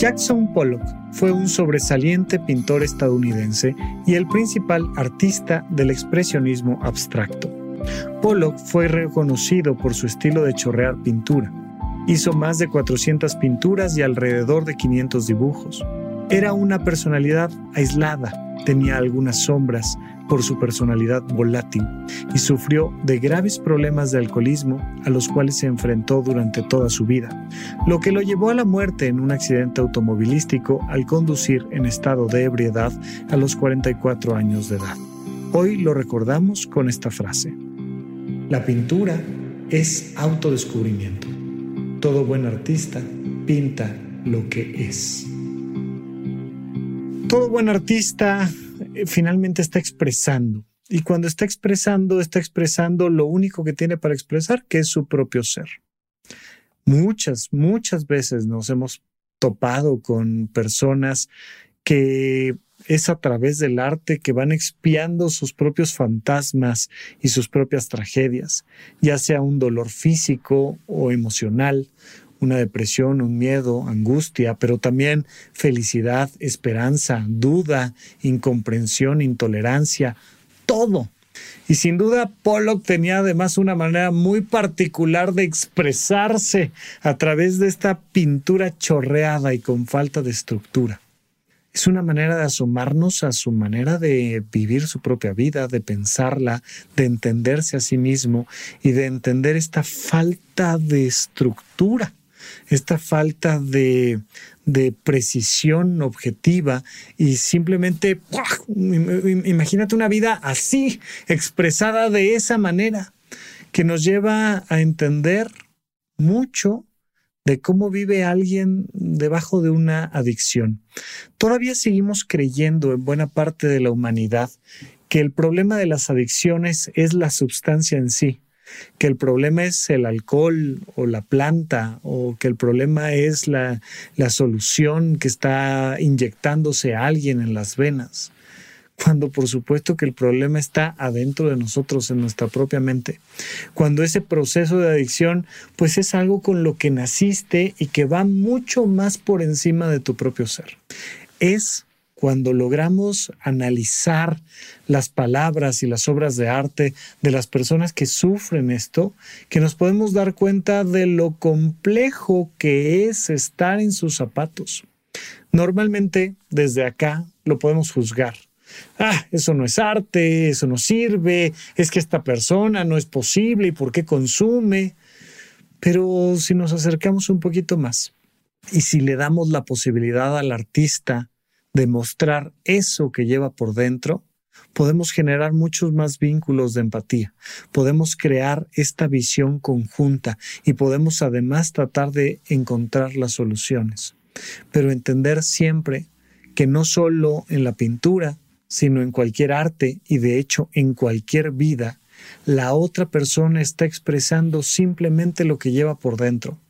Jackson Pollock fue un sobresaliente pintor estadounidense y el principal artista del expresionismo abstracto. Pollock fue reconocido por su estilo de chorrear pintura. Hizo más de 400 pinturas y alrededor de 500 dibujos. Era una personalidad aislada, tenía algunas sombras, por su personalidad volátil y sufrió de graves problemas de alcoholismo a los cuales se enfrentó durante toda su vida, lo que lo llevó a la muerte en un accidente automovilístico al conducir en estado de ebriedad a los 44 años de edad. Hoy lo recordamos con esta frase. La pintura es autodescubrimiento. Todo buen artista pinta lo que es. Todo buen artista eh, finalmente está expresando. Y cuando está expresando, está expresando lo único que tiene para expresar, que es su propio ser. Muchas, muchas veces nos hemos topado con personas que es a través del arte que van expiando sus propios fantasmas y sus propias tragedias, ya sea un dolor físico o emocional, una depresión, un miedo, angustia, pero también felicidad, esperanza, duda, incomprensión, intolerancia, todo. Y sin duda, Pollock tenía además una manera muy particular de expresarse a través de esta pintura chorreada y con falta de estructura. Es una manera de asomarnos a su manera de vivir su propia vida, de pensarla, de entenderse a sí mismo y de entender esta falta de estructura esta falta de, precisión objetiva y simplemente, imagínate una vida así, expresada de esa manera, que nos lleva a entender mucho de cómo vive alguien debajo de una adicción. Todavía seguimos creyendo en buena parte de la humanidad que el problema de las adicciones es la sustancia en sí que el problema es el alcohol o la planta o que el problema es la, la solución que está inyectándose a alguien en las venas cuando por supuesto que el problema está adentro de nosotros, en nuestra propia mente. Cuando ese proceso de adicción, pues es algo con lo que naciste y que va mucho más por encima de tu propio ser. Es cuando logramos analizar las palabras y las obras de arte de las personas que sufren esto, que nos podemos dar cuenta de lo complejo que es estar en sus zapatos. Normalmente desde acá lo podemos juzgar. Ah, eso no es arte, eso no sirve, es que esta persona no es posible y por qué consume. Pero si nos acercamos un poquito más y si le damos la posibilidad al artista demostrar eso que lleva por dentro, podemos generar muchos más vínculos de empatía, podemos crear esta visión conjunta y podemos además tratar de encontrar las soluciones. Pero entender siempre que no solo en la pintura, sino en cualquier arte y de hecho en cualquier vida, la otra persona está expresando simplemente lo que lleva por dentro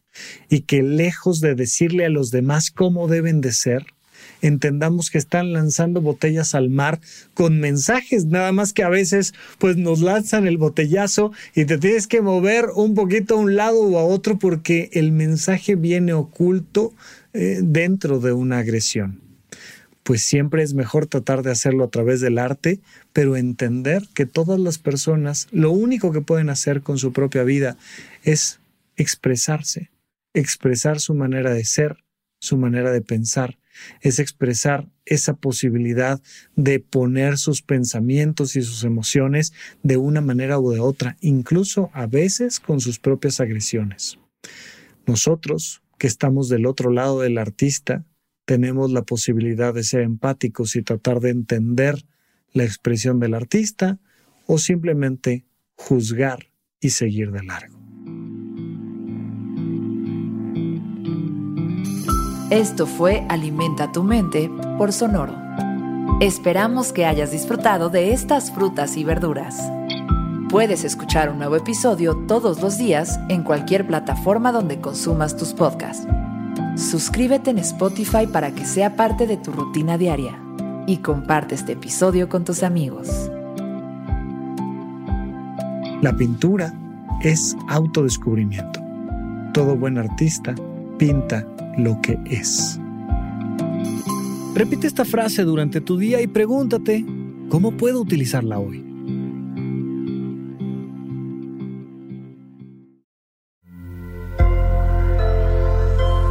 y que lejos de decirle a los demás cómo deben de ser, entendamos que están lanzando botellas al mar con mensajes, nada más que a veces pues nos lanzan el botellazo y te tienes que mover un poquito a un lado o a otro porque el mensaje viene oculto eh, dentro de una agresión. Pues siempre es mejor tratar de hacerlo a través del arte, pero entender que todas las personas lo único que pueden hacer con su propia vida es expresarse, expresar su manera de ser, su manera de pensar, es expresar esa posibilidad de poner sus pensamientos y sus emociones de una manera u de otra, incluso a veces con sus propias agresiones. Nosotros, que estamos del otro lado del artista, tenemos la posibilidad de ser empáticos y tratar de entender la expresión del artista o simplemente juzgar y seguir de largo. Esto fue Alimenta tu mente por Sonoro. Esperamos que hayas disfrutado de estas frutas y verduras. Puedes escuchar un nuevo episodio todos los días en cualquier plataforma donde consumas tus podcasts. Suscríbete en Spotify para que sea parte de tu rutina diaria y comparte este episodio con tus amigos. La pintura es autodescubrimiento. Todo buen artista pinta lo que es. Repite esta frase durante tu día y pregúntate, ¿cómo puedo utilizarla hoy?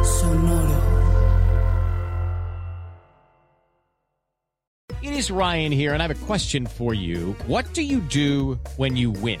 Sonoro. It is Ryan here, and I have a question for you. What do you do when you win?